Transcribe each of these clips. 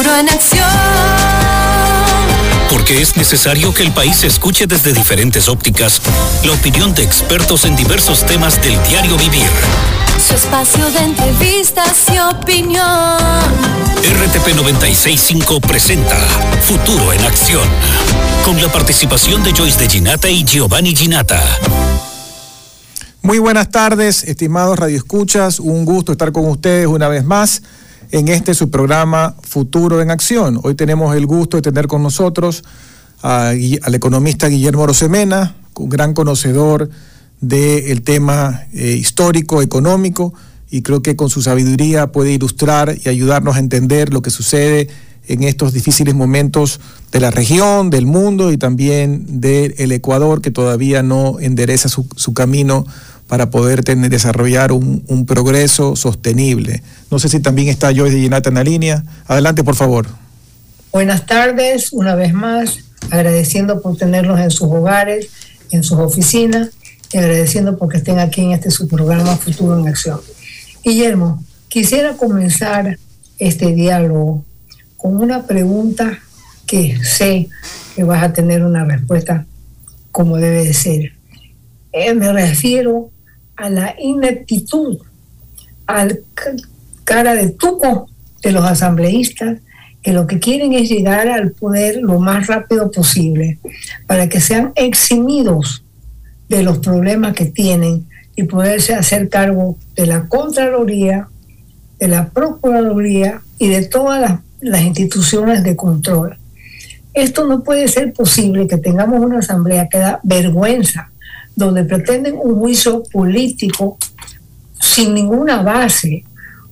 Futuro en acción. Porque es necesario que el país escuche desde diferentes ópticas la opinión de expertos en diversos temas del diario vivir. Su espacio de entrevistas y opinión. RTP 965 presenta Futuro en Acción. Con la participación de Joyce de Ginata y Giovanni Ginata. Muy buenas tardes, estimados radioescuchas. Un gusto estar con ustedes una vez más en este su programa Futuro en Acción. Hoy tenemos el gusto de tener con nosotros al economista Guillermo Rosemena, un gran conocedor del tema eh, histórico, económico, y creo que con su sabiduría puede ilustrar y ayudarnos a entender lo que sucede en estos difíciles momentos de la región, del mundo y también del Ecuador, que todavía no endereza su camino para poder desarrollar un, progreso sostenible. No sé si también está Joyce Ginata en la línea. Adelante, por favor. Buenas tardes, una vez más, agradeciendo por tenerlos en sus hogares, en sus oficinas, y agradeciendo porque estén aquí en este su programa Futuro en Acción. Guillermo, quisiera comenzar este diálogo con una pregunta que sé que vas a tener una respuesta como debe de ser. Eh, me refiero a la ineptitud, al cara de tuco de los asambleístas que lo que quieren es llegar al poder lo más rápido posible para que sean eximidos de los problemas que tienen y poderse hacer cargo de la Contraloría, de la Procuraduría y de todas las, las instituciones de control. Esto no puede ser posible que tengamos una asamblea que da vergüenza donde pretenden un juicio político sin ninguna base,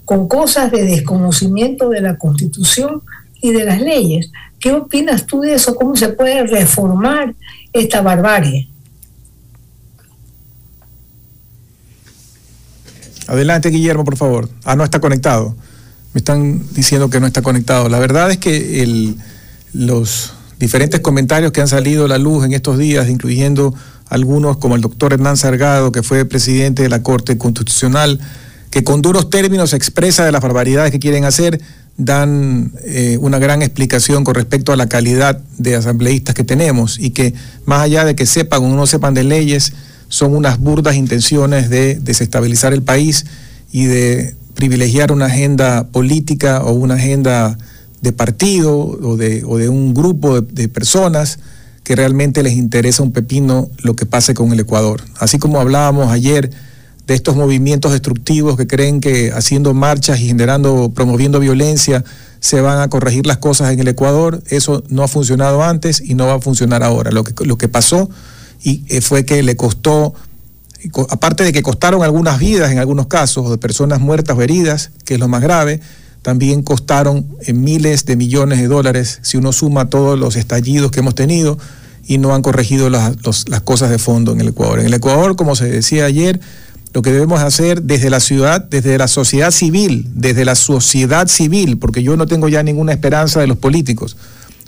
con cosas de desconocimiento de la Constitución y de las leyes. ¿Qué opinas tú de eso? ¿Cómo se puede reformar esta barbarie? Adelante, Guillermo, por favor. Ah, no está conectado. Me están diciendo que no está conectado. La verdad es que los diferentes comentarios que han salido a la luz en estos días, incluyendo algunos como el doctor Hernán Sargado, que fue presidente de la Corte Constitucional, que con duros términos expresa de las barbaridades que quieren hacer, dan eh, una gran explicación con respecto a la calidad de asambleístas que tenemos y que más allá de que sepan o no sepan de leyes, son unas burdas intenciones de desestabilizar el país y de privilegiar una agenda política o una agenda de partido o de, un grupo de personas que realmente les interesa un pepino lo que pase con el Ecuador. Así como hablábamos ayer de estos movimientos destructivos que creen que haciendo marchas y generando, promoviendo violencia, se van a corregir las cosas en el Ecuador. Eso no ha funcionado antes y no va a funcionar ahora. Lo que, lo que pasó y eh, fue que le costó, aparte de que costaron algunas vidas en algunos casos, de personas muertas o heridas, que es lo más grave, también costaron eh, miles de millones de dólares si uno suma todos los estallidos que hemos tenido y no han corregido las, las cosas de fondo en el Ecuador. En el Ecuador, como se decía ayer, lo que debemos hacer desde la ciudad, desde la sociedad civil, desde la sociedad civil, porque yo no tengo ya ninguna esperanza de los políticos,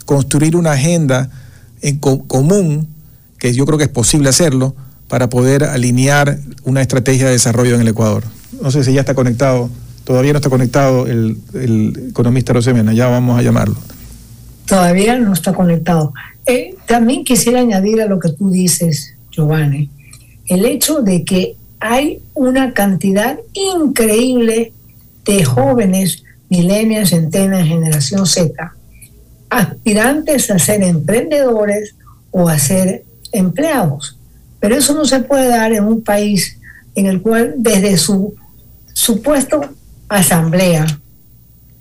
construir una agenda en común, que yo creo que es posible hacerlo, para poder alinear una estrategia de desarrollo en el Ecuador. No sé si ya está conectado, todavía no está conectado el, economista Rosemena, ya vamos a llamarlo. Todavía no está conectado. Eh, también quisiera añadir a lo que tú dices, Giovanni, el hecho de que hay una cantidad increíble de jóvenes, milenias, centenas, generación Z, aspirantes a ser emprendedores o a ser empleados. Pero eso no se puede dar en un país en el cual desde su supuesto asamblea,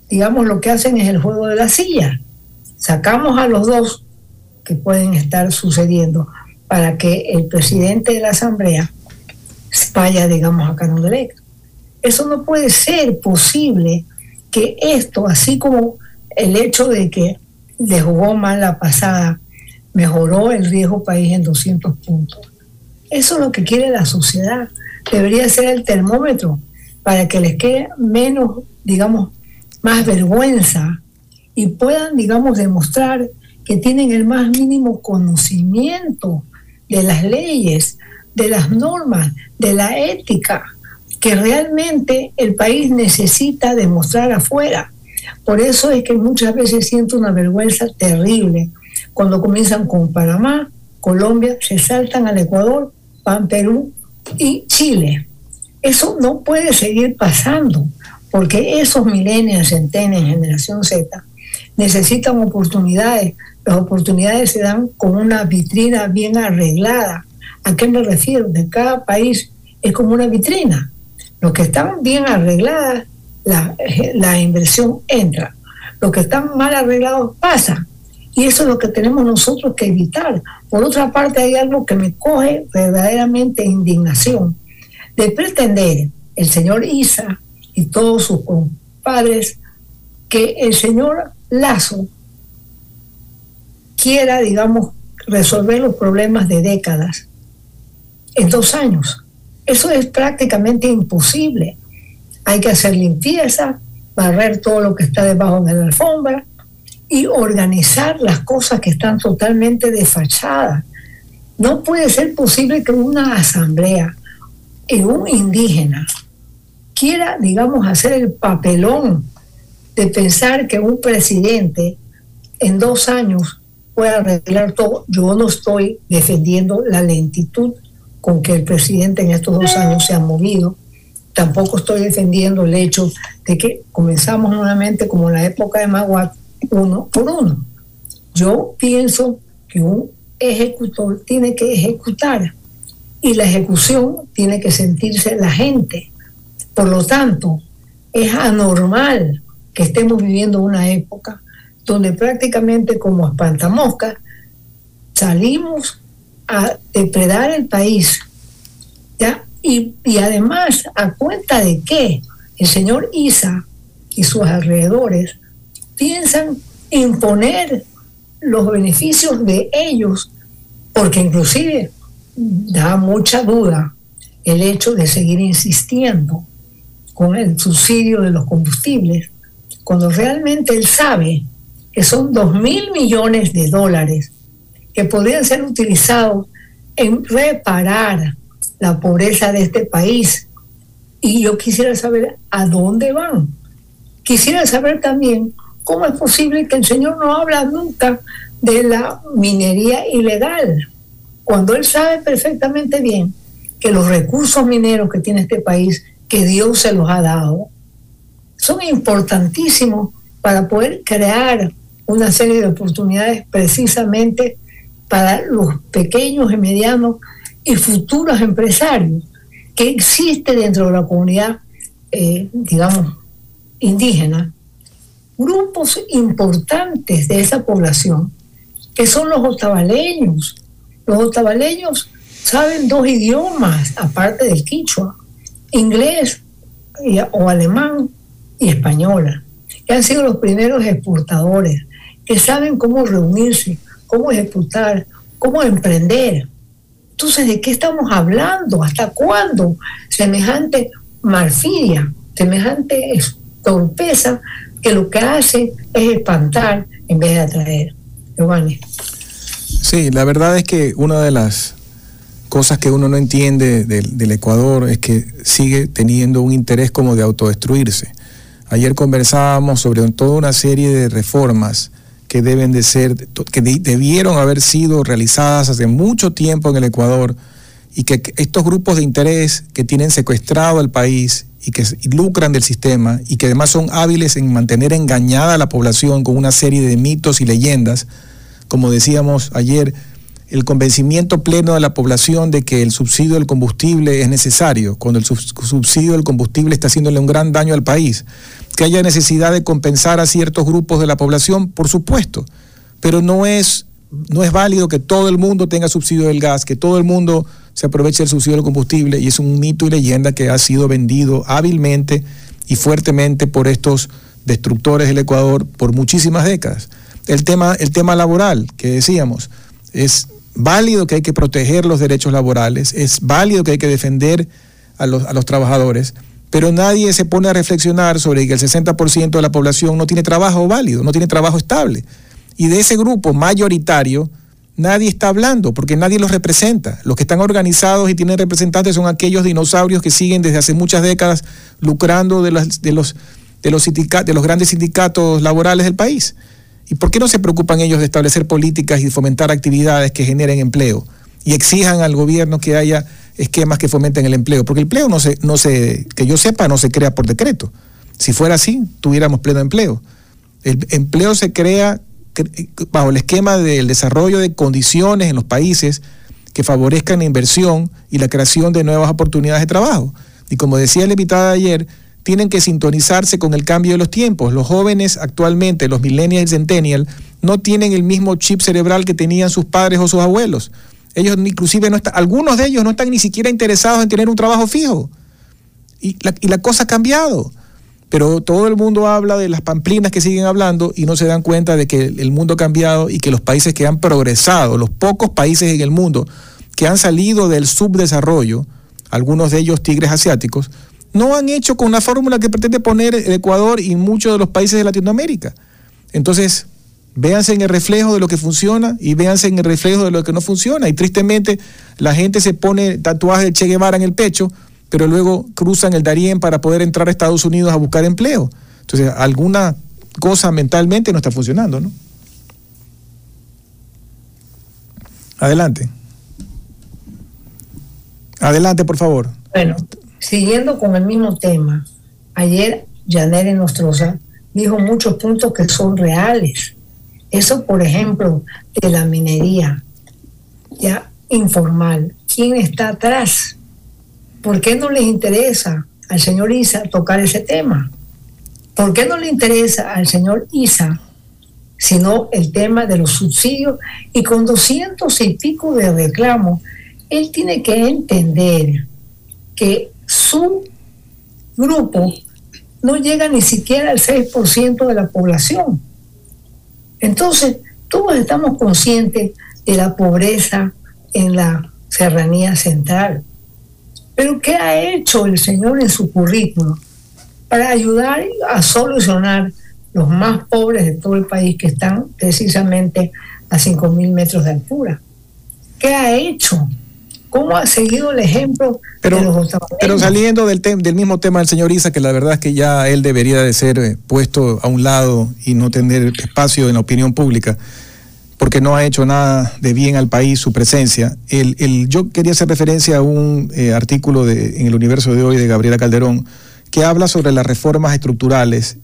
digamos, lo que hacen es el juego de la silla. Sacamos a los dos que pueden estar sucediendo para que el presidente de la Asamblea vaya, digamos, a electo. Eso no puede ser posible que esto, así como el hecho de que le jugó mal la pasada, mejoró el riesgo país en 200 puntos. Eso es lo que quiere la sociedad. Debería ser el termómetro para que les quede menos, digamos, más vergüenza y puedan, digamos, demostrar que tienen el más mínimo conocimiento de las leyes, de las normas, de la ética, que realmente el país necesita demostrar afuera. Por eso es que muchas veces siento una vergüenza terrible cuando comienzan con Panamá, Colombia, se saltan al Ecuador, van Perú y Chile. Eso no puede seguir pasando, porque esos millennials, centenias, generación Z, necesitan oportunidades. Las oportunidades se dan con una vitrina bien arreglada. ¿A qué me refiero? De cada país es como una vitrina. Los que están bien arregladas, la, la inversión entra. Los que están mal arreglados pasa. Y eso es lo que tenemos nosotros que evitar. Por otra parte, hay algo que me coge verdaderamente indignación de pretender el señor Isa y todos sus compadres que el señor Lazo quiera, digamos, resolver los problemas de décadas en dos años. Eso es prácticamente imposible. Hay que hacer limpieza, barrer todo lo que está debajo de la alfombra y organizar las cosas que están totalmente desfachadas. No puede ser posible que una asamblea en un indígena quiera, digamos, hacer el papelón de pensar que un presidente en dos años pueda arreglar todo. Yo no estoy defendiendo la lentitud con que el presidente en estos dos años se ha movido. Tampoco estoy defendiendo el hecho de que comenzamos nuevamente como en la época de Maguat, uno por uno. Yo pienso que un ejecutor tiene que ejecutar y la ejecución tiene que sentirse la gente. Por lo tanto, es anormal que estemos viviendo una época donde prácticamente como espantamoscas salimos a depredar el país. ¿ya? Y, y además, ¿a cuenta de que el señor Isa y sus alrededores piensan imponer los beneficios de ellos, porque inclusive da mucha duda el hecho de seguir insistiendo con el subsidio de los combustibles, cuando realmente él sabe que son dos mil millones de dólares que podrían ser utilizados en reparar la pobreza de este país. Y yo quisiera saber a dónde van. Quisiera saber también cómo es posible que el Señor no habla nunca de la minería ilegal cuando él sabe perfectamente bien que los recursos mineros que tiene este país, que Dios se los ha dado, son importantísimos para poder crear una serie de oportunidades precisamente para los pequeños y medianos y futuros empresarios que existe dentro de la comunidad, eh, digamos, indígena, grupos importantes de esa población, que son los otavaleños, los otavaleños saben dos idiomas, aparte del quichua, inglés o alemán y española, que han sido los primeros exportadores, que saben cómo reunirse, cómo ejecutar, cómo emprender. Entonces, ¿de qué estamos hablando? ¿Hasta cuándo? Semejante marfidia, semejante torpeza que lo que hace es espantar en vez de atraer. Giovanni. Sí, la verdad es que una de las cosas que uno no entiende del, Ecuador es que sigue teniendo un interés como de autodestruirse. Ayer conversábamos sobre toda una serie de reformas que deben de ser, que debieron haber sido realizadas hace mucho tiempo en el Ecuador y que estos grupos de interés que tienen secuestrado al país y que lucran del sistema y que además son hábiles en mantener engañada a la población con una serie de mitos y leyendas, como decíamos ayer, el convencimiento pleno de la población de que el subsidio del combustible es necesario, cuando el subsidio del combustible está haciéndole un gran daño al país. Que haya necesidad de compensar a ciertos grupos de la población, por supuesto, pero no es, no es válido que todo el mundo tenga subsidio del gas, que todo el mundo se aproveche del subsidio del combustible, y es un mito y leyenda que ha sido vendido hábilmente y fuertemente por estos destructores del Ecuador por muchísimas décadas el tema, el tema laboral que decíamos. Es válido que hay que proteger los derechos laborales, es válido que hay que defender a los, a los trabajadores, pero nadie se pone a reflexionar sobre que el 60% de la población no tiene trabajo válido, no tiene trabajo estable. Y de ese grupo mayoritario, nadie está hablando porque nadie los representa. Los que están organizados y tienen representantes son aquellos dinosaurios que siguen desde hace muchas décadas lucrando de los, de los de los, de los grandes sindicatos laborales del país. ¿Y por qué no se preocupan ellos de establecer políticas y fomentar actividades que generen empleo? Y exijan al gobierno que haya esquemas que fomenten el empleo. Porque el empleo no se, no se, que yo sepa, no se crea por decreto. Si fuera así, tuviéramos pleno empleo. El empleo se crea bajo el esquema del desarrollo de condiciones en los países que favorezcan la inversión y la creación de nuevas oportunidades de trabajo. Y como decía la invitada ayer, tienen que sintonizarse con el cambio de los tiempos. Los jóvenes actualmente, los millennials y centennials, no tienen el mismo chip cerebral que tenían sus padres o sus abuelos. Ellos inclusive no están, algunos de ellos no están ni siquiera interesados en tener un trabajo fijo. Y la cosa ha cambiado. Pero todo el mundo habla de las pamplinas que siguen hablando y no se dan cuenta de que el mundo ha cambiado y que los países que han progresado, los pocos países en el mundo que han salido del subdesarrollo, algunos de ellos tigres asiáticos, no han hecho con la fórmula que pretende poner el Ecuador y muchos de los países de Latinoamérica. Entonces, véanse en el reflejo de lo que funciona y véanse en el reflejo de lo que no funciona. Y tristemente, la gente se pone tatuajes de Che Guevara en el pecho, pero luego cruzan el Darién para poder entrar a Estados Unidos a buscar empleo. Entonces, alguna cosa mentalmente no está funcionando, ¿no? Adelante. Adelante, por favor. Bueno, Siguiendo con el mismo tema, ayer Janelle Nostroza dijo muchos puntos que son reales. Eso, por ejemplo, de la minería ya informal. ¿Quién está atrás? ¿Por qué no les interesa al señor Isa tocar ese tema? ¿Por qué no le interesa al señor Isa sino el tema de los subsidios? Y con doscientos y pico de reclamos, él tiene que entender que su grupo no llega ni siquiera al 6% de la población. Entonces, todos estamos conscientes de la pobreza en la serranía central. Pero ¿qué ha hecho el Señor en su currículo para ayudar a solucionar los más pobres de todo el país que están precisamente a 5.000 metros de altura? ¿Qué ha hecho? ¿Cómo ha seguido el ejemplo pero, de los Pero saliendo del, del mismo tema del señor Isa, que la verdad es que ya él debería de ser eh, puesto a un lado y no tener espacio en la opinión pública, porque no ha hecho nada de bien al país su presencia. El, el, yo quería hacer referencia a un eh, artículo de, en el universo de hoy de Gabriela Calderón, que habla sobre las reformas estructurales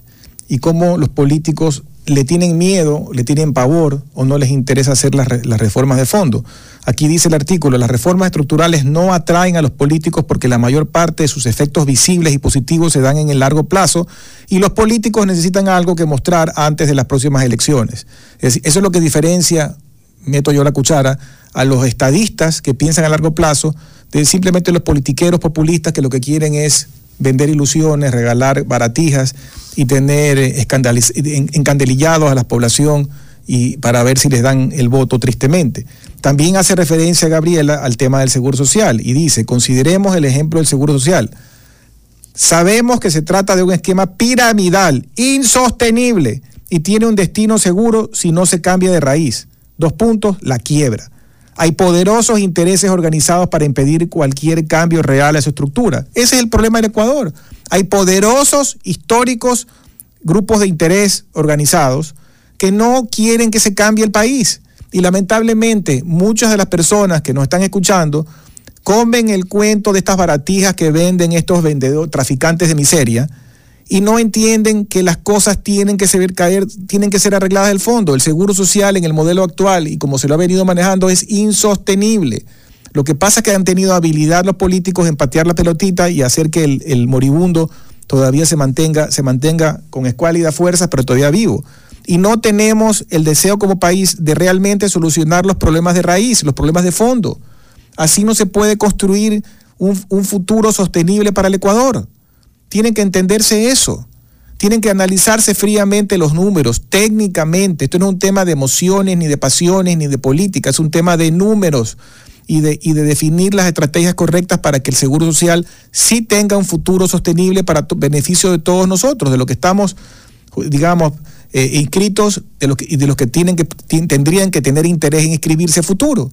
y cómo los políticos le tienen miedo, le tienen pavor o no les interesa hacer las, reformas de fondo. Aquí dice el artículo, las reformas estructurales no atraen a los políticos porque la mayor parte de sus efectos visibles y positivos se dan en el largo plazo y los políticos necesitan algo que mostrar antes de las próximas elecciones. Es eso es lo que diferencia, meto yo la cuchara, a los estadistas que piensan a largo plazo de simplemente los politiqueros populistas que lo que quieren es vender ilusiones, regalar baratijas y tener eh, encandelillados a la población y para ver si les dan el voto tristemente. También hace referencia Gabriela al tema del seguro social y dice, consideremos el ejemplo del seguro social. Sabemos que se trata de un esquema piramidal, insostenible y tiene un destino seguro si no se cambia de raíz. Dos puntos, la quiebra. Hay poderosos intereses organizados para impedir cualquier cambio real a su estructura. Ese es el problema del Ecuador. Hay poderosos, históricos grupos de interés organizados que no quieren que se cambie el país. Y lamentablemente muchas de las personas que nos están escuchando comen el cuento de estas baratijas que venden estos vendedores, traficantes de miseria, y no entienden que las cosas tienen que ser, caer, tienen que ser arregladas del fondo. El seguro social en el modelo actual y como se lo ha venido manejando es insostenible. Lo que pasa es que han tenido habilidad los políticos en patear la pelotita y hacer que el, moribundo todavía se mantenga, se mantenga con escuálida fuerza, pero todavía vivo. Y no tenemos el deseo como país de realmente solucionar los problemas de raíz, los problemas de fondo. Así no se puede construir un, un futuro sostenible para el Ecuador. Tienen que entenderse eso. Tienen que analizarse fríamente los números, técnicamente. Esto no es un tema de emociones, ni de pasiones, ni de política, es un tema de números y de, definir las estrategias correctas para que el Seguro Social sí tenga un futuro sostenible para beneficio de todos nosotros, de los que estamos, digamos, eh, inscritos de los que, y de los que, tienen que tendrían que tener interés en inscribirse a futuro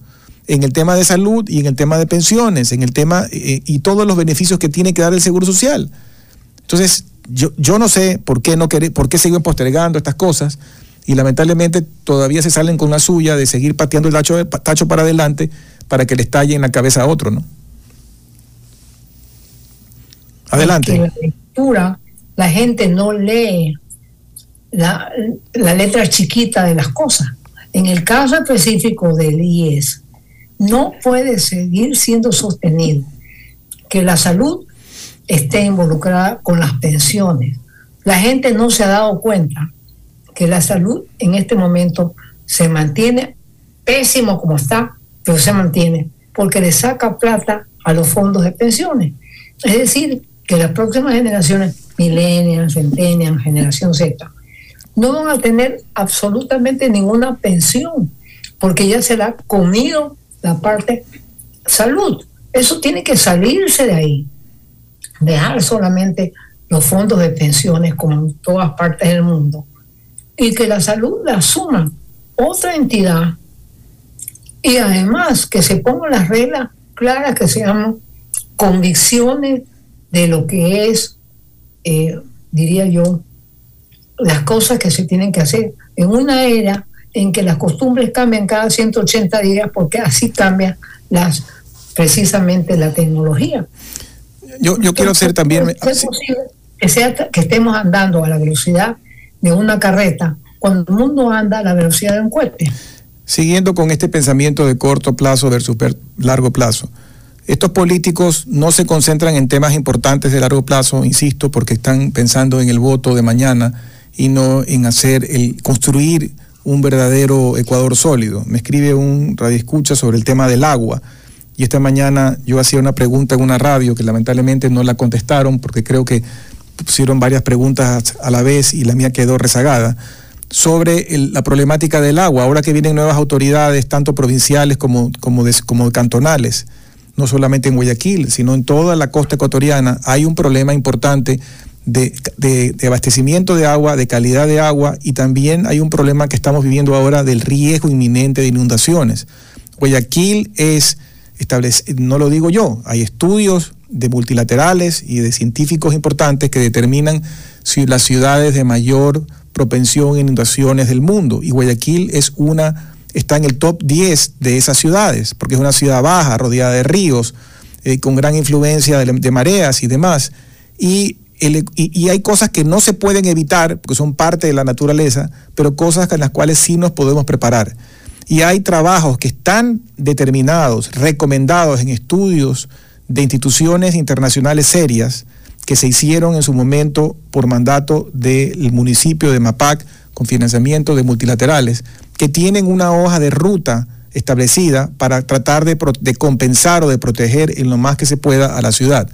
en el tema de salud y en el tema de pensiones, en el tema eh, y todos los beneficios que tiene que dar el Seguro Social. Entonces, yo, yo no sé por qué, no por qué siguen postergando estas cosas y lamentablemente todavía se salen con la suya de seguir pateando el tacho, tacho para adelante para que le estalle en la cabeza a otro, ¿no? Adelante. la lectura, la gente no lee la, la letra chiquita de las cosas. En el caso específico del IES, no puede seguir siendo sostenido que la salud esté involucrada con las pensiones. La gente no se ha dado cuenta que la salud en este momento se mantiene pésimo como está, pero se mantiene porque le saca plata a los fondos de pensiones. Es decir, que las próximas generaciones, millennials, centennials, generación Z, no van a tener absolutamente ninguna pensión, porque ya se la ha comido la parte salud. Eso tiene que salirse de ahí. Dejar solamente los fondos de pensiones como en todas partes del mundo y que la salud la asuma otra entidad y además que se pongan las reglas claras que se convicciones de lo que es, eh, diría yo, las cosas que se tienen que hacer en una era en que las costumbres cambian cada 180 días porque así cambia las precisamente la tecnología. Yo, yo quiero hacer también... ¿Es posible que, sea, que estemos andando a la velocidad de una carreta cuando el mundo anda a la velocidad de un cohete? Siguiendo con este pensamiento de corto plazo versus largo plazo. Estos políticos no se concentran en temas importantes de largo plazo, insisto, porque están pensando en el voto de mañana y no en hacer el construir un verdadero Ecuador sólido. Me escribe un radioescucha sobre el tema del agua. Y esta mañana yo hacía una pregunta en una radio que lamentablemente no la contestaron porque creo que pusieron varias preguntas a la vez y la mía quedó rezagada sobre la problemática del agua, ahora que vienen nuevas autoridades, tanto provinciales como, como, cantonales, no solamente en Guayaquil, sino en toda la costa ecuatoriana, hay un problema importante de, abastecimiento de agua, de calidad de agua y también hay un problema que estamos viviendo ahora del riesgo inminente de inundaciones. Guayaquil es, no lo digo yo, hay estudios de multilaterales y de científicos importantes que determinan si las ciudades de mayor propensión a inundaciones del mundo y Guayaquil es una, está en el top 10 de esas ciudades porque es una ciudad baja, rodeada de ríos, eh, con gran influencia de, mareas y demás. Y y, hay cosas que no se pueden evitar, porque son parte de la naturaleza, pero cosas en las cuales sí nos podemos preparar. Y hay trabajos que están determinados, recomendados en estudios de instituciones internacionales serias que se hicieron en su momento por mandato del municipio de Mapac con financiamiento de multilaterales, que tienen una hoja de ruta establecida para tratar de, de compensar o de proteger en lo más que se pueda a la ciudad.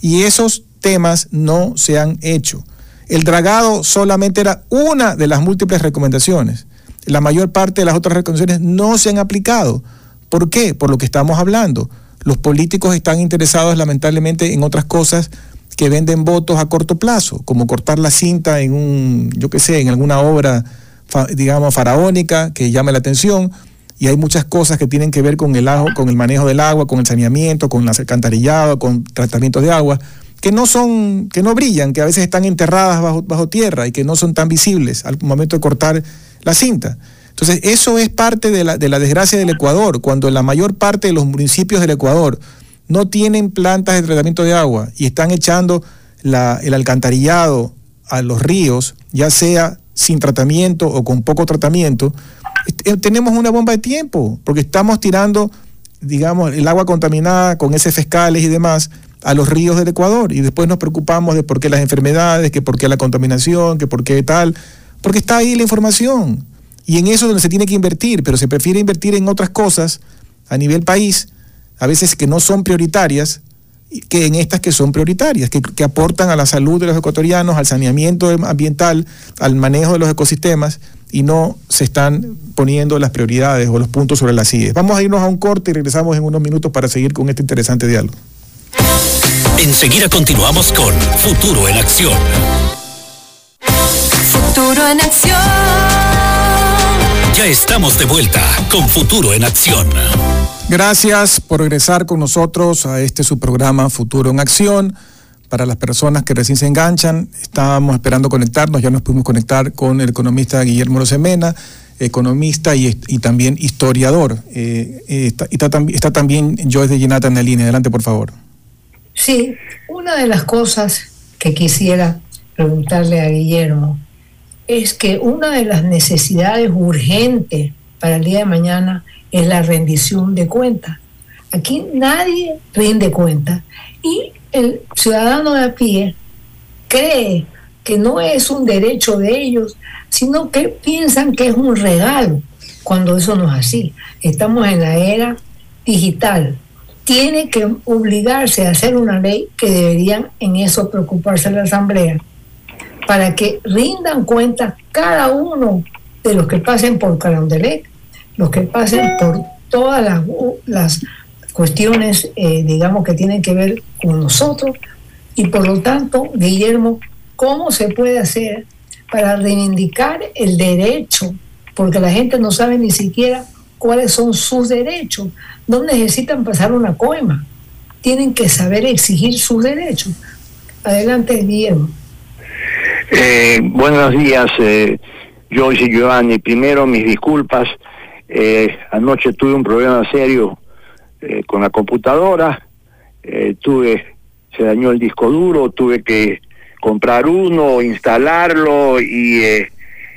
Y esos temas no se han hecho. El dragado solamente era una de las múltiples recomendaciones. La mayor parte de las otras recomendaciones no se han aplicado. ¿Por qué? Por lo que estamos hablando. Los políticos están interesados lamentablemente en otras cosas que venden votos a corto plazo, como cortar la cinta en un, yo qué sé, en alguna obra, digamos, faraónica que llame la atención. Y hay muchas cosas que tienen que ver con el, con el manejo del agua, con el saneamiento, con el alcantarillado, con tratamientos de agua que no son, que no brillan, que a veces están enterradas bajo, bajo tierra y que no son tan visibles al momento de cortar la cinta. Entonces, eso es parte de la, de la desgracia del Ecuador, cuando la mayor parte de los municipios del Ecuador no tienen plantas de tratamiento de agua y están echando la, el alcantarillado a los ríos, ya sea sin tratamiento o con poco tratamiento, eh, tenemos una bomba de tiempo, porque estamos tirando, digamos, el agua contaminada con ese fiscales y demás a los ríos del Ecuador y después nos preocupamos de por qué las enfermedades, que por qué la contaminación, que por qué tal, porque está ahí la información y en eso es donde se tiene que invertir, pero se prefiere invertir en otras cosas a nivel país, a veces que no son prioritarias, que en estas que son prioritarias, que, que aportan a la salud de los ecuatorianos, al saneamiento ambiental, al manejo de los ecosistemas y no se están poniendo las prioridades o los puntos sobre las IES. Vamos a irnos a un corte y regresamos en unos minutos para seguir con este interesante diálogo. Enseguida continuamos con Futuro en Acción. Futuro en Acción. Ya estamos de vuelta con Futuro en Acción. Gracias por regresar con nosotros a este su programa Futuro en Acción para las personas que recién se enganchan. Estábamos esperando conectarnos, ya nos pudimos conectar con el economista Guillermo Rosemena, economista y, también historiador. Eh, eh, está, está, también Joyce de Ginata en la línea. Adelante, por favor. Sí, una de las cosas que quisiera preguntarle a Guillermo es que una de las necesidades urgentes para el día de mañana es la rendición de cuentas. Aquí nadie rinde cuentas y el ciudadano de a pie cree que no es un derecho de ellos, sino que piensan que es un regalo, cuando eso no es así. Estamos en la era digital. Tiene que obligarse a hacer una ley que deberían en eso preocuparse la Asamblea, para que rindan cuenta cada uno de los que pasen por Carondelet, los que pasen por todas las, las cuestiones, eh, digamos, que tienen que ver con nosotros. Y por lo tanto, Guillermo, ¿cómo se puede hacer para reivindicar el derecho? Porque la gente no sabe ni siquiera cuáles son sus derechos. No necesitan pasar una coima. Tienen que saber exigir sus derechos. Adelante, Guillermo. Eh, buenos días, eh, Joyce y Giovanni. Primero, mis disculpas. Eh, anoche tuve un problema serio eh, con la computadora, eh, tuve, se dañó el disco duro, tuve que comprar uno, instalarlo y, eh,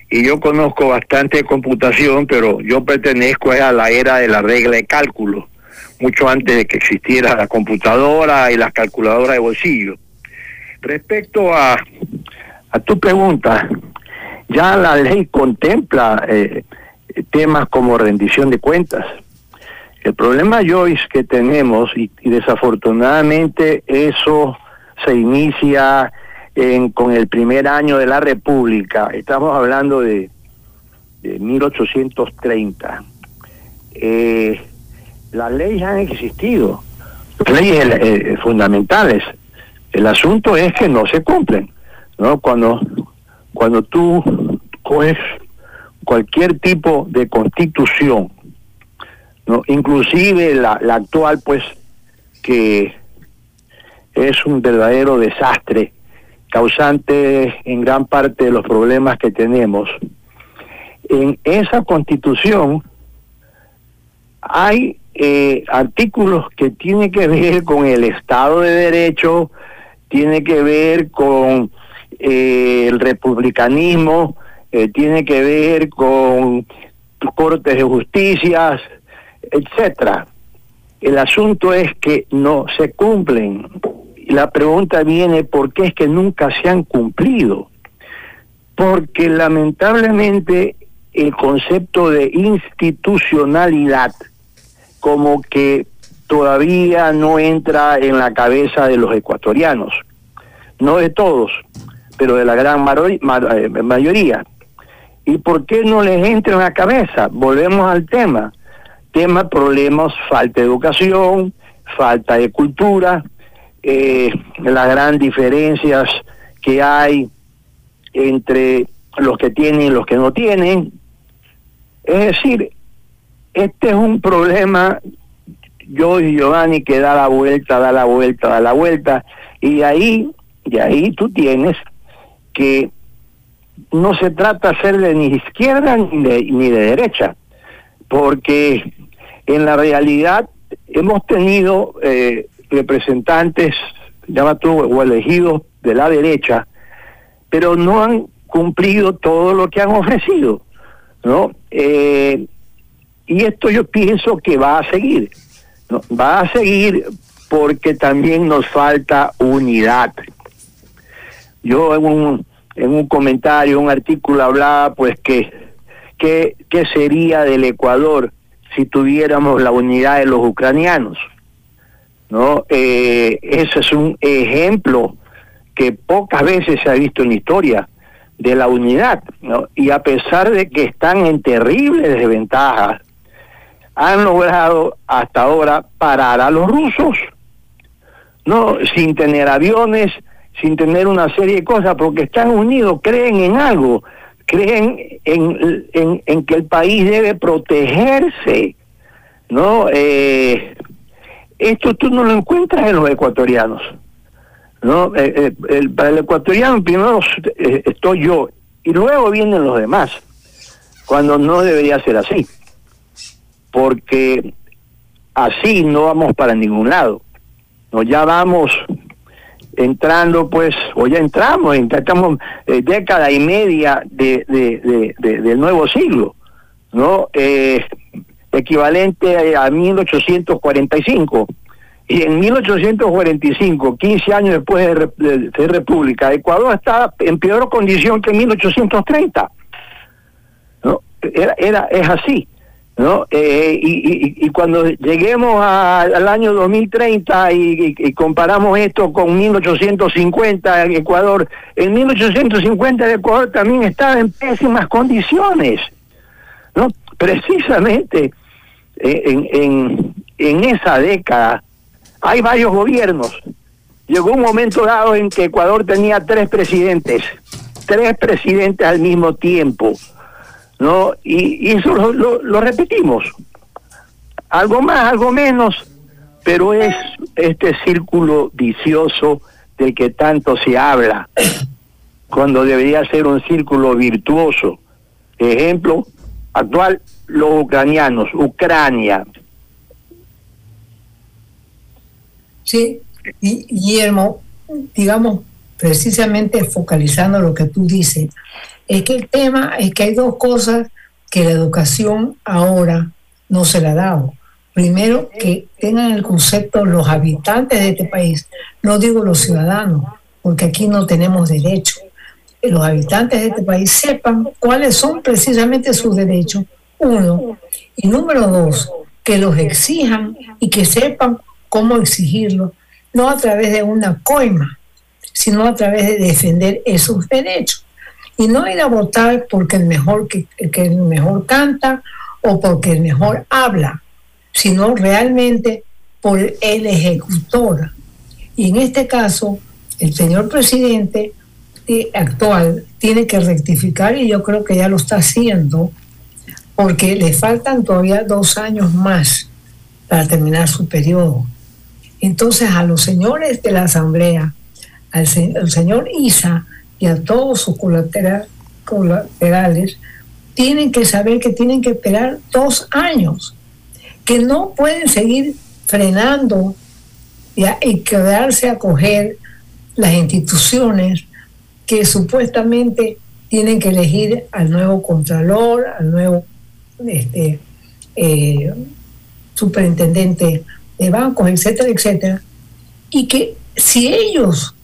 y yo conozco bastante computación, pero yo pertenezco a la era de la regla de cálculo, mucho antes de que existiera la computadora y las calculadoras de bolsillo. Respecto a, a tu pregunta, ya la ley contempla temas como rendición de cuentas el problema, Joyce, que tenemos, y, desafortunadamente eso se inicia en, con el primer año de la República, estamos hablando de, 1830. Eh, las leyes han existido, leyes eh, fundamentales. El asunto es que no se cumplen. ¿no? Cuando, cuando tú coges cualquier tipo de constitución ¿no? Inclusive la, la actual, pues, que es un verdadero desastre, causante en gran parte de los problemas que tenemos. En esa constitución hay eh, artículos que tienen que ver con el Estado de Derecho, tiene que ver con eh, el republicanismo, eh, tiene que ver con cortes de justicias, etcétera. El asunto es que no se cumplen. La pregunta viene, ¿por qué es que nunca se han cumplido? Porque lamentablemente el concepto de institucionalidad como que todavía no entra en la cabeza de los ecuatorianos, no de todos, pero de la gran eh, mayoría. ¿Y por qué no les entra en la cabeza? Volvemos al tema tema, problemas, falta de educación, falta de cultura, eh, las grandes diferencias que hay entre los que tienen y los que no tienen. Es decir, este es un problema, yo y Giovanni, que da la vuelta, da la vuelta, da la vuelta, y ahí, y ahí tú tienes que no se trata de ser de ni izquierda ni de, ni de derecha, porque en la realidad hemos tenido eh, representantes, llama tú, o elegidos de la derecha, pero no han cumplido todo lo que han ofrecido, ¿no? Eh, y esto yo pienso que va a seguir, va a seguir porque también nos falta unidad. Yo en un, en un comentario, un artículo hablaba pues que, que, que sería del Ecuador si tuviéramos la unidad de los ucranianos. ¿No? Eh, ese es un ejemplo que pocas veces se ha visto en la historia de la unidad, ¿no? y a pesar de que están en terribles desventajas, han logrado hasta ahora parar a los rusos, no sin tener aviones, sin tener una serie de cosas, porque están unidos, creen en algo, creen en, en, que el país debe protegerse, ¿no? Eh, esto tú no lo encuentras en los ecuatorianos, ¿no? Eh, eh, para el ecuatoriano primero estoy yo y luego vienen los demás, cuando no debería ser así, porque así no vamos para ningún lado. No, ya vamos entrando, pues, o ya entramos, estamos eh, década y media de, de, del nuevo siglo, ¿no? Equivalente a 1845. Y en 1845, 15 años después de, de, República, Ecuador estaba en peor condición que en 1830. ¿no? Era, era, es así. ¿no? Eh, y, y, cuando lleguemos al año 2030 y, y, comparamos esto con 1850 en Ecuador, en 1850 el Ecuador también estaba en pésimas condiciones, ¿no? Precisamente en, en, en esa década hay varios gobiernos. Llegó un momento dado en que Ecuador tenía tres presidentes, tres presidentes al mismo tiempo ¿no? Y, eso lo, repetimos. Algo más, algo menos, pero es este círculo vicioso del que tanto se habla, cuando debería ser un círculo virtuoso. Ejemplo actual, los ucranianos, Ucrania. Sí, Guillermo, digamos, precisamente focalizando lo que tú dices, es que el tema es que hay dos cosas que la educación ahora no se la ha dado. Primero, que tengan el concepto los habitantes de este país, no digo los ciudadanos, porque aquí no tenemos derecho. Los habitantes de este país sepan cuáles son precisamente sus derechos, uno. Y número dos, que los exijan y que sepan cómo exigirlo, no a través de una coima, sino a través de defender esos derechos y no ir a votar porque el mejor que, el mejor canta o porque el mejor habla, sino realmente por el ejecutor. Y en este caso, el señor presidente actual tiene que rectificar y yo creo que ya lo está haciendo porque le faltan todavía dos años más para terminar su periodo. Entonces a los señores de la Asamblea, al, señor Isa, y a todos sus colaterales, tienen que saber que tienen que esperar dos años, que no pueden seguir frenando y, y quedarse a coger las instituciones que supuestamente tienen que elegir al nuevo contralor, al nuevo este, eh, superintendente de bancos, etcétera, etcétera, y que si ellos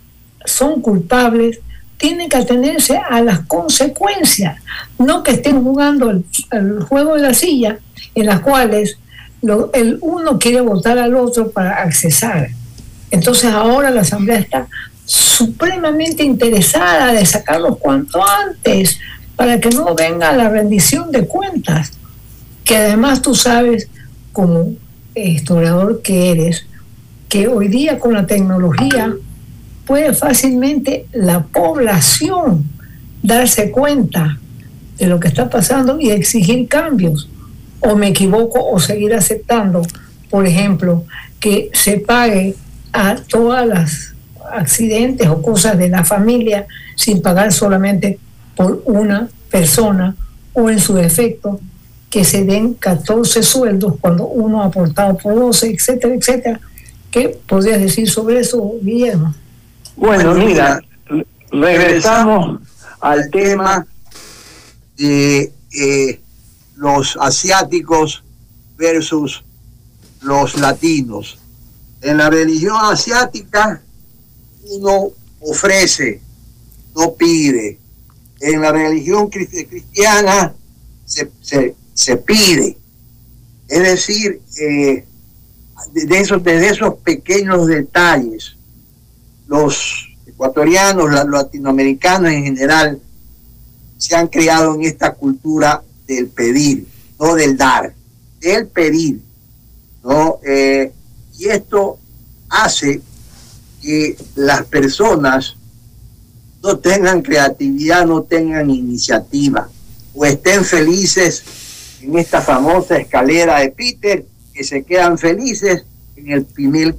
son culpables, tienen que atenerse a las consecuencias, no que estén jugando el, juego de la silla en las cuales el uno quiere votar al otro para accesar. Entonces ahora la Asamblea está supremamente interesada de sacarlos cuanto antes para que no venga la rendición de cuentas, que además tú sabes, como historiador que eres, que hoy día con la tecnología puede fácilmente la población darse cuenta de lo que está pasando y exigir cambios. O me equivoco o seguir aceptando, por ejemplo, que se pague a todas las accidentes o cosas de la familia sin pagar solamente por una persona o en su efecto que se den 14 sueldos cuando uno ha aportado por 12, etcétera, etcétera. ¿Qué podrías decir sobre eso, Guillermo? Bueno, mira, regresamos al tema de eh, los asiáticos versus los latinos. En la religión asiática uno ofrece, no pide. En la religión cristiana se, pide. Es decir, eh, de, esos, de esos pequeños detalles los ecuatorianos, los latinoamericanos en general, se han criado en esta cultura del pedir, no del dar, del pedir. ¿no? Eh, y esto hace que las personas no tengan creatividad, no tengan iniciativa, o estén felices en esta famosa escalera de Peter, que se quedan felices en el primer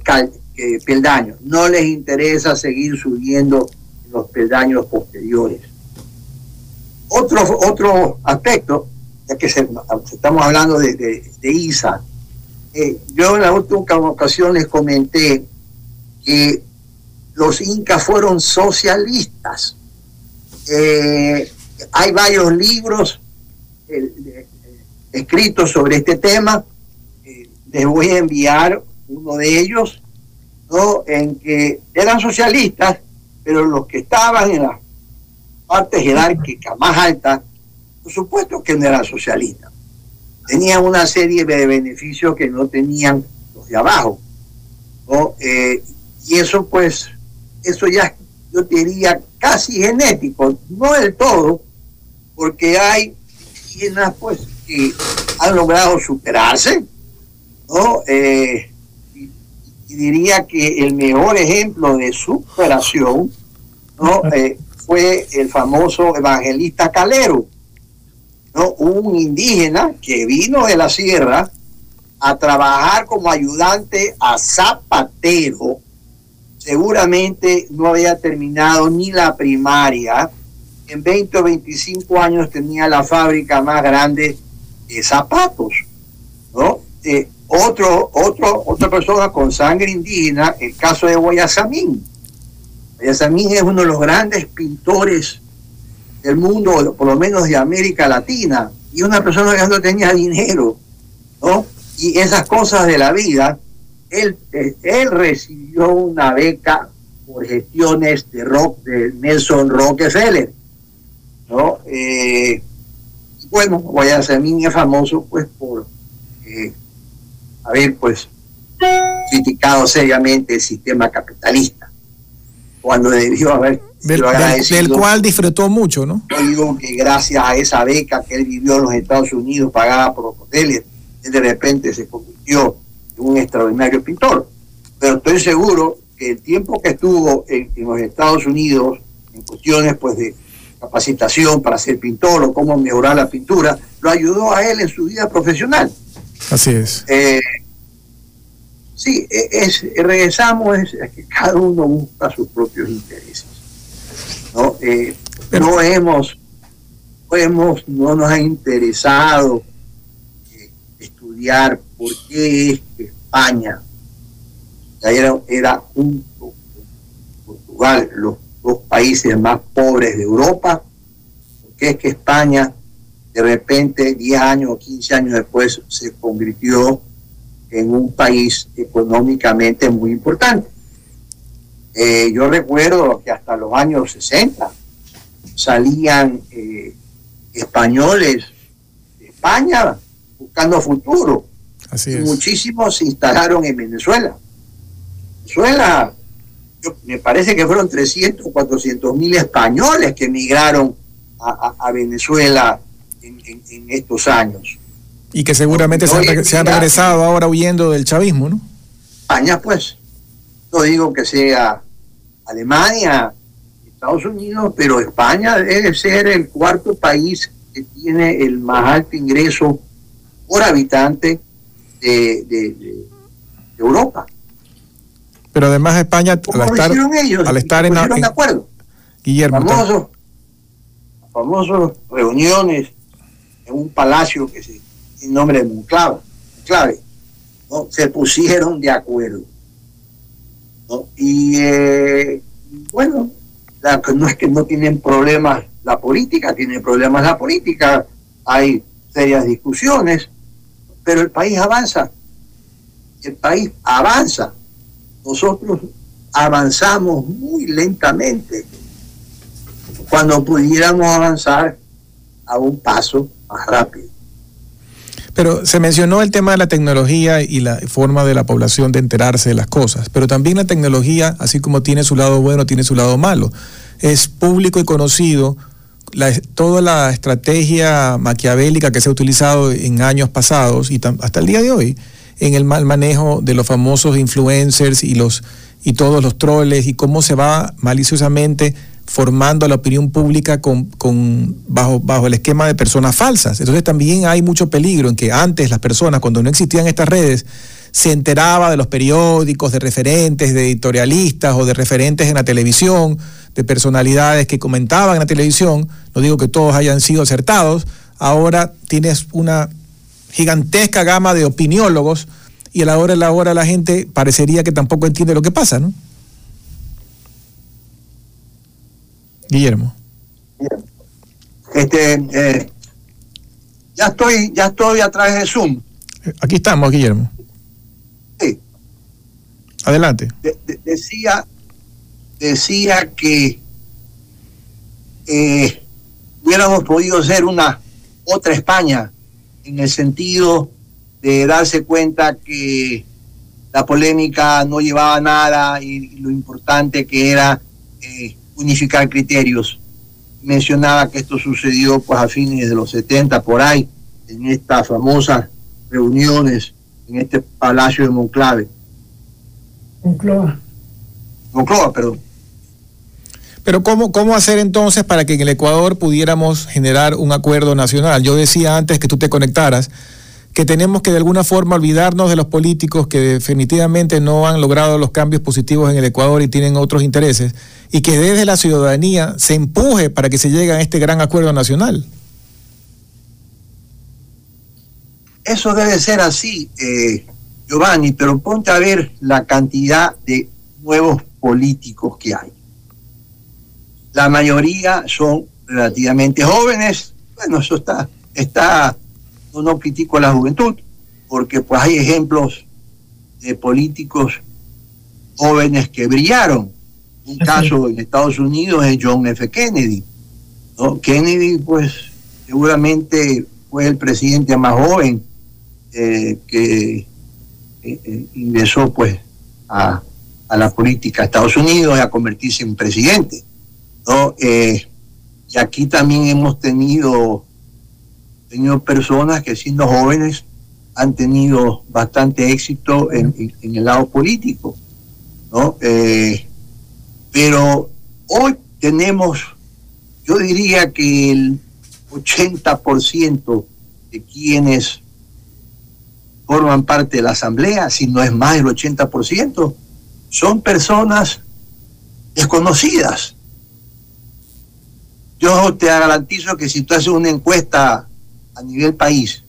que peldaños. No les interesa seguir subiendo los peldaños posteriores. Otro, otro aspecto, ya que estamos hablando de, ISA, eh, yo en la última ocasión les comenté que los incas fueron socialistas. Eh, hay varios libros eh, escritos sobre este tema. les voy a enviar uno de ellos, ¿no? en que eran socialistas, pero los que estaban en las partes jerárquicas más altas, por supuesto que no eran socialistas. Tenían una serie de beneficios que no tenían los de abajo. Eh, y eso pues, eso ya yo diría casi genético, no del todo, porque hay indígenas pues que han logrado superarse, ¿no? Eh, diría que el mejor ejemplo de superación ¿no? Eh, fue el famoso evangelista Calero, ¿no? un indígena que vino de la sierra a trabajar como ayudante a zapatero. Seguramente no había terminado ni la primaria. En 20 o 25 años tenía la fábrica más grande de zapatos. ¿no? Eh, otro, otro, otra persona con sangre indígena, el caso de Guayasamín. Guayasamín es uno de los grandes pintores del mundo, por lo menos de América Latina, y una persona que no tenía dinero, ¿no? Y esas cosas de la vida, él, él recibió una beca por gestiones de, rock, de Nelson Rockefeller, ¿no? Eh, bueno, Guayasamín es famoso pues por eh, haber pues criticado seriamente el sistema capitalista, cuando debió haber del, del, cual disfrutó mucho, ¿no? Yo digo que gracias a esa beca que él vivió en los Estados Unidos, pagada por los hoteles, él de repente se convirtió un extraordinario pintor. Pero estoy seguro que el tiempo que estuvo en, los Estados Unidos, en cuestiones pues de capacitación para ser pintor o cómo mejorar la pintura, lo ayudó a él en su vida profesional. Así es. Eh, sí, e, es, regresamos a que cada uno busca sus propios intereses. No, eh, no hemos, no hemos, no nos ha interesado eh, estudiar por qué es que España era, era junto con Portugal los dos países más pobres de Europa, porque es que España de repente 10 años o 15 años después se convirtió en un país económicamente muy importante. Eh, yo recuerdo que hasta los años 60 salían eh, españoles de España buscando futuro. Así Muchísimos se instalaron en Venezuela. Venezuela, me parece que fueron 300 o 400 mil españoles que emigraron a Venezuela en, estos años. Y que seguramente se, han, regresado ahora huyendo del chavismo, ¿no? España, pues. No digo que sea Alemania, Estados Unidos, pero España debe ser el cuarto país que tiene el más alto ingreso por habitante de, Europa. Pero además España, al estar, ellos? al estar en, de acuerdo. Guillermo, famosos reuniones en un palacio que se, en nombre de Monclava, clave, ¿no? se pusieron de acuerdo. Y eh, bueno, no es que no tienen problemas la política, tiene problemas la política, hay serias discusiones, pero el país avanza, el país avanza. Nosotros avanzamos muy lentamente cuando pudiéramos avanzar a un paso rápido. Pero se mencionó el tema de la tecnología y la forma de la población de enterarse de las cosas, pero también la tecnología, así como tiene su lado bueno, tiene su lado malo. Es público y conocido toda la estrategia maquiavélica que se ha utilizado en años pasados y hasta el día de hoy en el mal manejo de los famosos influencers y los y todos los troles y cómo se va maliciosamente formando a la opinión pública con, con, bajo, bajo el esquema de personas falsas. Entonces también hay mucho peligro en que antes las personas, cuando no existían estas redes, se enteraba de los periódicos, de referentes, de editorialistas o de referentes en la televisión, de personalidades que comentaban en la televisión. No digo que todos hayan sido acertados. Ahora tienes una gigantesca gama de opiniólogos y a la hora de la hora la gente parecería que tampoco entiende lo que pasa, ¿no? Guillermo. Este, eh, ya estoy, ya estoy a través de Zoom. Aquí estamos, Guillermo. Sí. Adelante. De, de, decía, decía que eh, hubiéramos podido ser una otra España en el sentido de darse cuenta que la polémica no llevaba nada y, lo importante que era eh, unificar criterios. Mencionaba que esto sucedió pues a fines de los 70 por ahí, en estas famosas reuniones en este palacio de Monclave. Moncloa. Moncloa, perdón. Pero ¿cómo, ¿cómo hacer entonces para que en el Ecuador pudiéramos generar un acuerdo nacional? Yo decía antes que tú te conectaras que tenemos que de alguna forma olvidarnos de los políticos que definitivamente no han logrado los cambios positivos en el Ecuador y tienen otros intereses, y que desde la ciudadanía se empuje para que se llegue a este gran acuerdo nacional. Eso debe ser así, eh, Giovanni, pero ponte a ver la cantidad de nuevos políticos que hay. La mayoría son relativamente jóvenes, bueno, eso está, está no, no critico a la juventud, porque pues hay ejemplos de políticos jóvenes que brillaron. Un caso en Estados Unidos es John F. Kennedy. ¿no? Kennedy, pues, seguramente fue el presidente más joven eh, que eh, eh, ingresó, pues, a, a, la política de Estados Unidos y a convertirse en presidente. ¿no? Eh, y aquí también hemos tenido tenido personas que siendo jóvenes han tenido bastante éxito en, el lado político, ¿no? Eh, pero hoy tenemos, yo diría que el 80% de quienes forman parte de la asamblea, si no es más del 80%, son personas desconocidas. Yo te garantizo que si tú haces una encuesta a nivel país,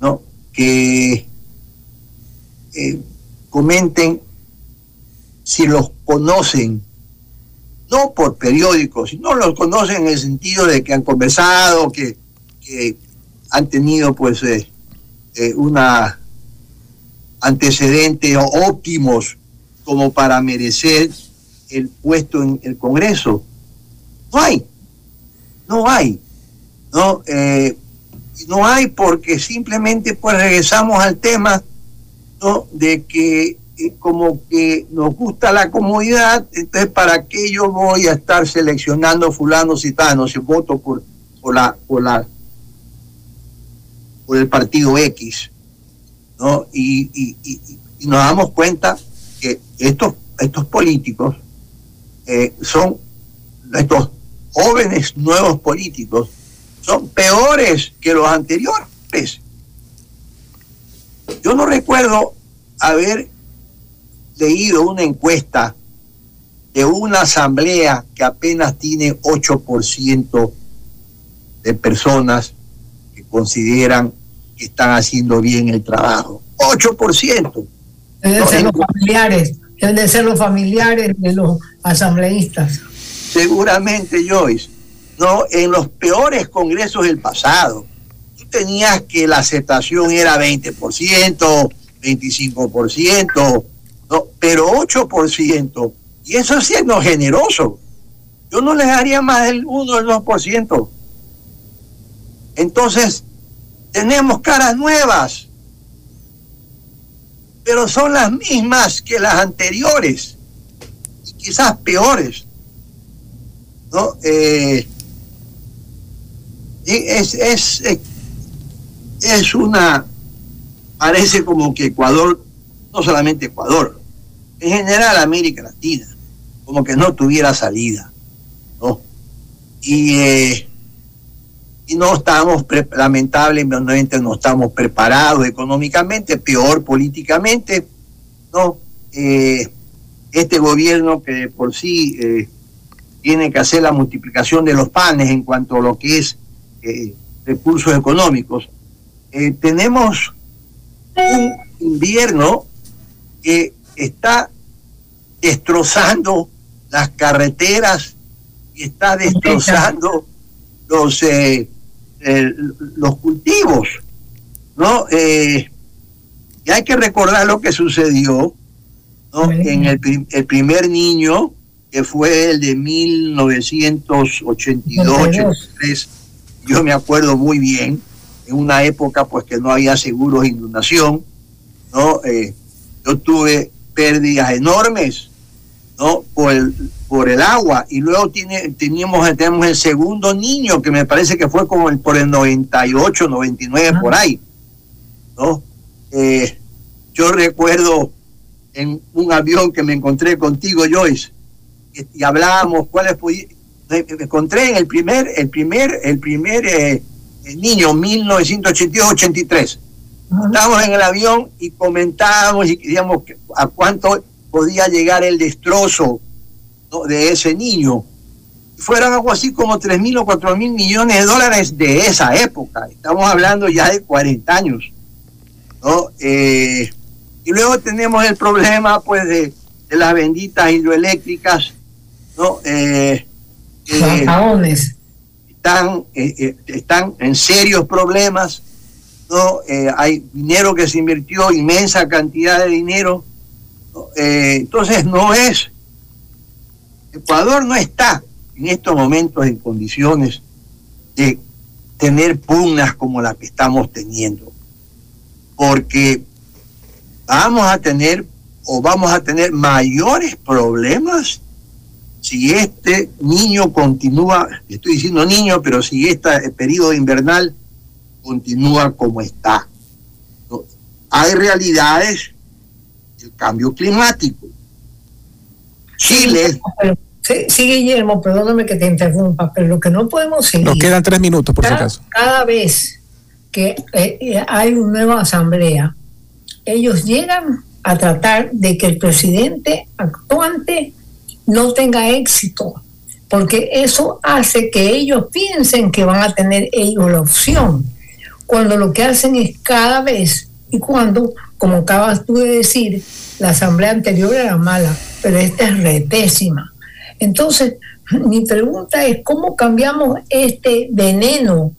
¿no? Que eh, comenten si los conocen, no por periódicos, sino los conocen en el sentido de que han conversado, que, que han tenido pues eh, eh, una antecedentes óptimos como para merecer el puesto en el Congreso. No hay, no hay. ¿No? Eh, no hay porque simplemente pues regresamos al tema ¿no? de que eh, como que nos gusta la comodidad, entonces para qué yo voy a estar seleccionando fulano citano si voto por, por la por la por el partido X, ¿no? Y, y, y, nos damos cuenta que estos estos políticos eh, son estos jóvenes nuevos políticos son peores que los anteriores. Yo no recuerdo haber leído una encuesta de una asamblea que apenas tiene 8% de personas que consideran que están haciendo bien el trabajo. 8%. Deben no, ser los familiares, deben de ser los familiares de los asambleístas. Seguramente, Joyce. ¿No? En los peores congresos del pasado, tú tenías que la aceptación era 20%, 25%, ¿no? pero 8%, y eso siendo generoso. Yo no les daría más del 1 o el 2%. Entonces, tenemos caras nuevas, pero son las mismas que las anteriores, y quizás peores. ¿no? Eh, es, es, es una, parece como que Ecuador, no solamente Ecuador, en general América Latina, como que no tuviera salida. y, eh, no estamos, lamentablemente no estamos preparados económicamente, peor políticamente, ¿no? Eh, este gobierno que por sí eh, tiene que hacer la multiplicación de los panes en cuanto a lo que es eh, recursos económicos, eh, tenemos un invierno que está destrozando las carreteras y está destrozando los eh, eh, los cultivos, ¿no? Eh, y hay que recordar lo que sucedió, ¿no? En el, el primer niño, que fue el de 1982-83, yo me acuerdo muy bien, en una época pues que no había seguros de inundación, ¿no? Eh, yo tuve pérdidas enormes, ¿no? Por el, por el agua. Y luego tiene, teníamos, tenemos el segundo niño, que me parece que fue como el, por el 98, 99, Ah. por ahí, ¿no? Eh, yo recuerdo en un avión que me encontré contigo, Joyce, y, y hablábamos cuáles podían... encontré en el primer, el primer, el primer eh, niño, 1982-83 estábamos en el avión y comentábamos y queríamos que- a cuánto podía llegar el destrozo ¿no? de ese niño. Fueron algo así como 3 mil o 4 mil millones de dólares de esa época. Estamos hablando ya de 40 años. ¿no? Eh, y luego tenemos el problema pues de, de las benditas hidroeléctricas, ¿no? Eh, eh, están, eh, eh, están en serios problemas, ¿no? Hay dinero que se invirtió, inmensa cantidad de dinero. ¿no? Entonces no es, Ecuador no está en estos momentos en condiciones de tener pugnas como la que estamos teniendo, porque vamos a tener o vamos a tener mayores problemas si este niño continúa, estoy diciendo niño, pero si este periodo invernal continúa como está. ¿no? Hay realidades del cambio climático. Chile, sí, sí, Guillermo, perdóname que te interrumpa, pero lo que no podemos seguir. Nos quedan tres minutos, por si acaso. cada vez que eh, eh, hay una nueva asamblea, ellos llegan a tratar de que el presidente actuante no tenga éxito, porque eso hace que ellos piensen que van a tener ellos la opción, cuando lo que hacen es cada vez y cuando, como acabas tú de decir, la asamblea anterior era mala, pero esta es retésima. Entonces, mi pregunta es, ¿cómo cambiamos este veneno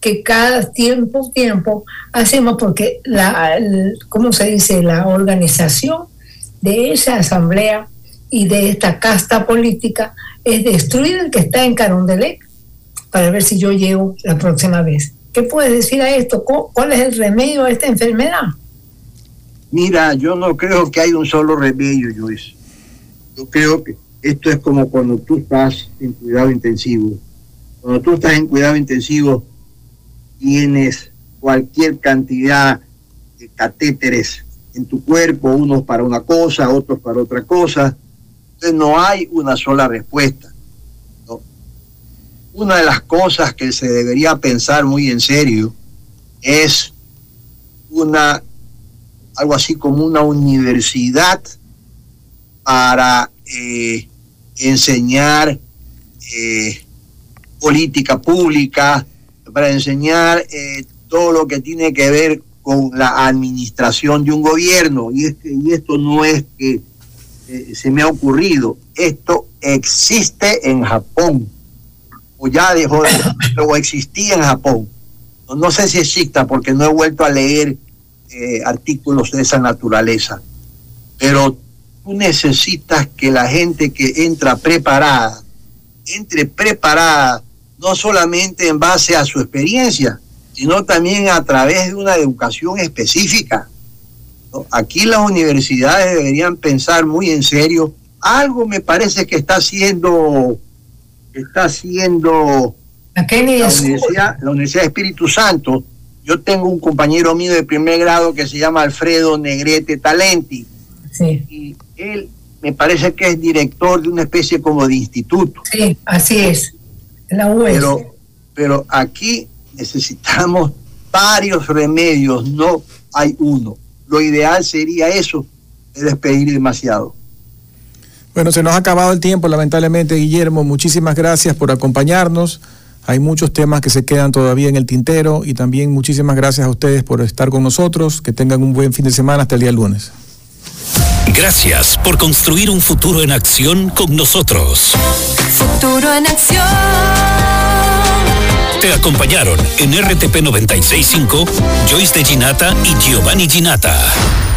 que cada tiempo, tiempo hacemos? Porque, la, ¿cómo se dice? La organización de esa asamblea y de esta casta política es destruir el que está en Carondelet para ver si yo llego la próxima vez. ¿Qué puedes decir a esto? ¿Cu- ¿Cuál es el remedio a esta enfermedad? mira, yo no creo que hay un solo remedio, Joyce. Yo creo que esto es como cuando tú estás en cuidado intensivo. Cuando tú estás en cuidado intensivo, tienes cualquier cantidad de catéteres en tu cuerpo, unos para una cosa, otros para otra cosa. No hay una sola respuesta. Una de las cosas que se debería pensar muy en serio es una algo así como una universidad para eh, enseñar eh, política pública, para enseñar eh, todo lo que tiene que ver con la administración de un gobierno. Y, es que- y esto no es que eh, se me ha ocurrido, esto existe en Japón, o ya dejó, de- o existía en Japón. No, sé si exista porque no he vuelto a leer eh, artículos de esa naturaleza, pero tú necesitas que la gente que entra preparada, entre preparada, no solamente en base a su experiencia, sino también a través de una educación específica. ¿No? Aquí las universidades deberían pensar muy en serio. Algo me parece que está haciendo, está haciendo La. Universidad, la Universidad de Espíritu Santo. Yo tengo un compañero mío de primer grado que se llama Alfredo Negrete Talenti Sí, y él me parece que es director de una especie como de instituto. sí, así es. La US. Pero, pero aquí necesitamos varios remedios, no hay uno. Lo ideal sería eso, es despedir demasiado. Bueno, se nos ha acabado el tiempo, lamentablemente, Guillermo. Muchísimas gracias por acompañarnos. Hay muchos temas que se quedan todavía en el tintero y también muchísimas gracias a ustedes por estar con nosotros. Que tengan un buen fin de semana hasta el día lunes. Gracias por construir un futuro en acción con nosotros. Futuro en acción. Te acompañaron en RTP 965 Joyce de Ginata y Giovanni Ginata.